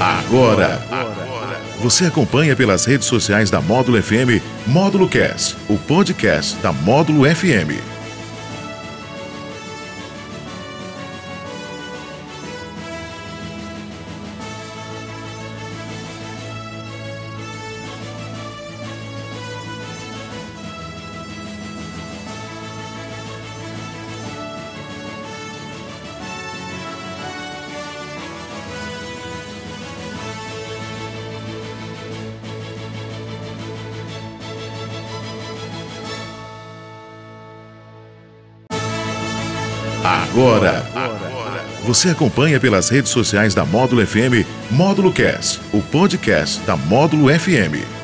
Agora. Você acompanha pelas redes sociais da Módulo FM Módulo Cast, o podcast da Módulo FM. Agora. Você acompanha pelas redes sociais da Módulo FM Módulo Cast, o podcast da Módulo FM.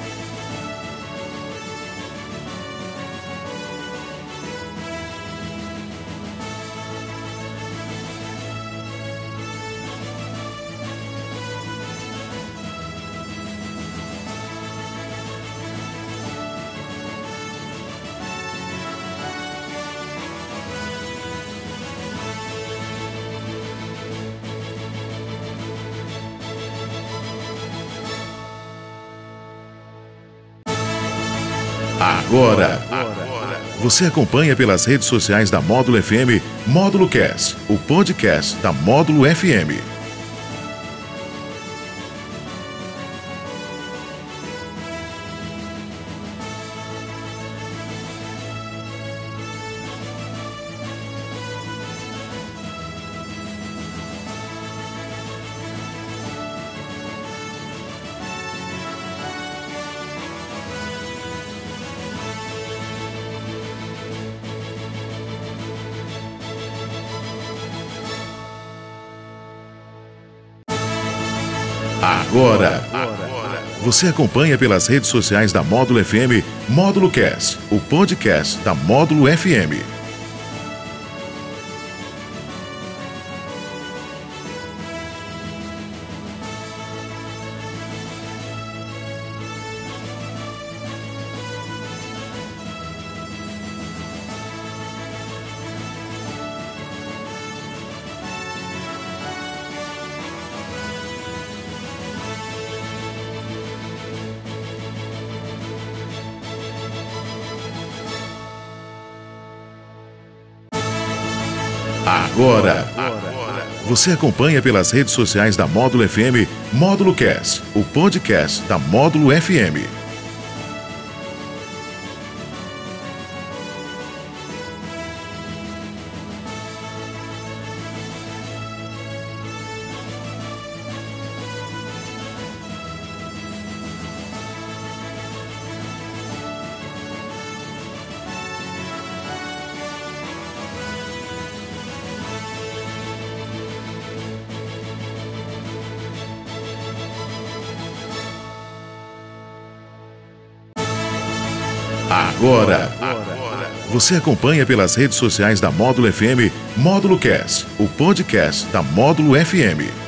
Agora. Você acompanha pelas redes sociais da Módulo FM Módulo Cast, o podcast da Módulo FM. Agora. Você acompanha pelas redes sociais da Módulo FM Módulo Cast, o podcast da Módulo FM. Agora. Você acompanha pelas redes sociais da Módulo FM Módulo Cast, o podcast da Módulo FM. Agora. Você acompanha pelas redes sociais da Módulo FM Módulo Cast, o podcast da Módulo FM.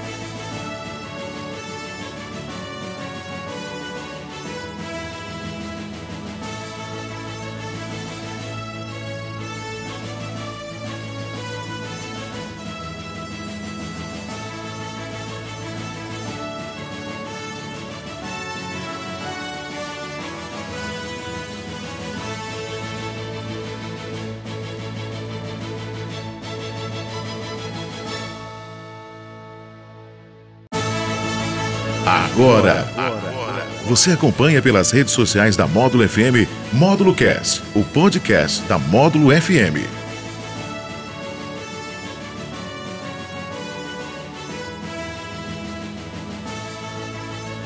Agora. Você acompanha pelas redes sociais da Módulo FM Módulo Cast, o podcast da Módulo FM.